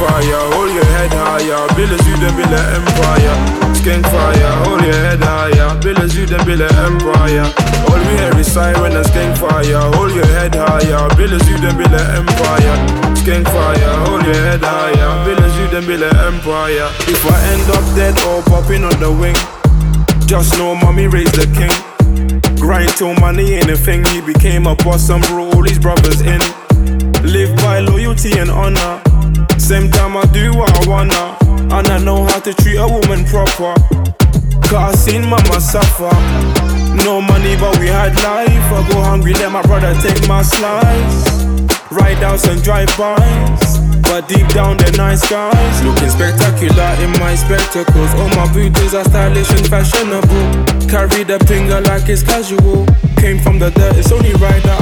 fire, hold your head higher. you the billa Empire. Skink fire, hold your head higher. you the billa Empire. All we hear is siren and skink fire. Hold your head higher. you the billa Empire. Skink fire, hold your head higher. you the billa Empire. If I end up dead or popping on the wing, just know mommy raised the king. Grind till money ain't a thing. He became a boss and brought all his brothers in. Live by loyalty and honor. Same time I do what I wanna. And I know how to treat a woman proper. Cause I seen mama suffer. No money, but we had life. I go hungry, let my brother take my slice. Ride outs and drive-bys. But deep down they're nice guys Looking spectacular in my spectacles All my booties are stylish and fashionable Carry the finger like it's casual Came from the dirt, it's only right that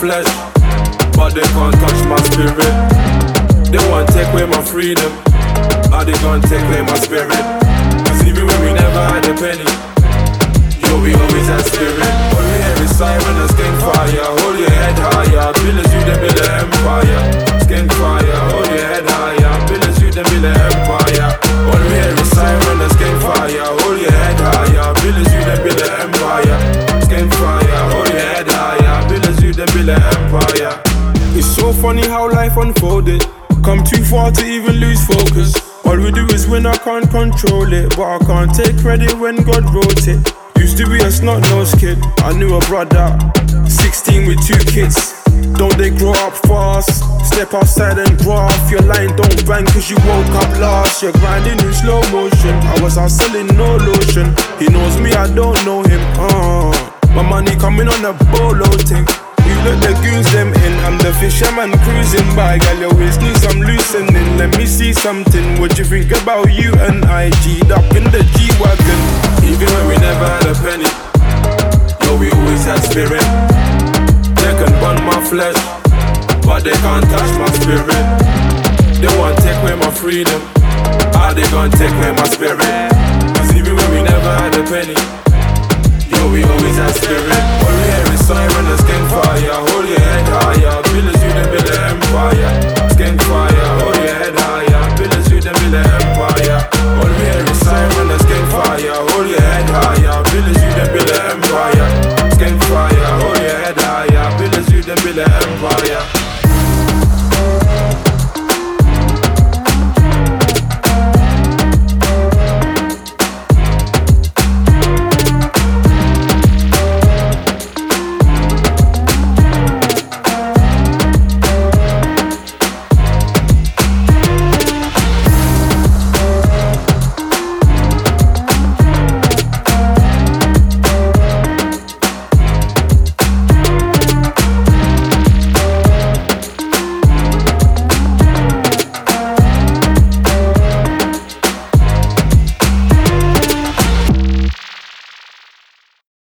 flesh But they can't touch my spirit. They want to take away my freedom How they gonna take away my spirit It's so funny how life unfolded Come too far to even lose focus all we do is win, I can't control it. But I can't take credit when God wrote it. Used to be a snot nosed kid. I knew a brother, 16 with two kids. Don't they grow up fast? Step outside and off your line. Don't bang cause you woke up last. You're grinding in slow motion. I was out selling no lotion. He knows me, I don't know him. Uh, my money coming on a bolo thing. Let the goons them in. I'm the fisherman cruising by. Girl, you always need some loosening. Let me see something. What you think about you and I? G'd up in the G Wagon. Even when we never had a penny. Yo, we always had spirit. They can burn my flesh. But they can't touch my spirit. They want to take away my freedom. How they gonna take away my spirit? Cause even when we never had a penny. Yo, we always had spirit. All we hear is siren and skank fire. Hold your head higher. Villas, you them build an empire.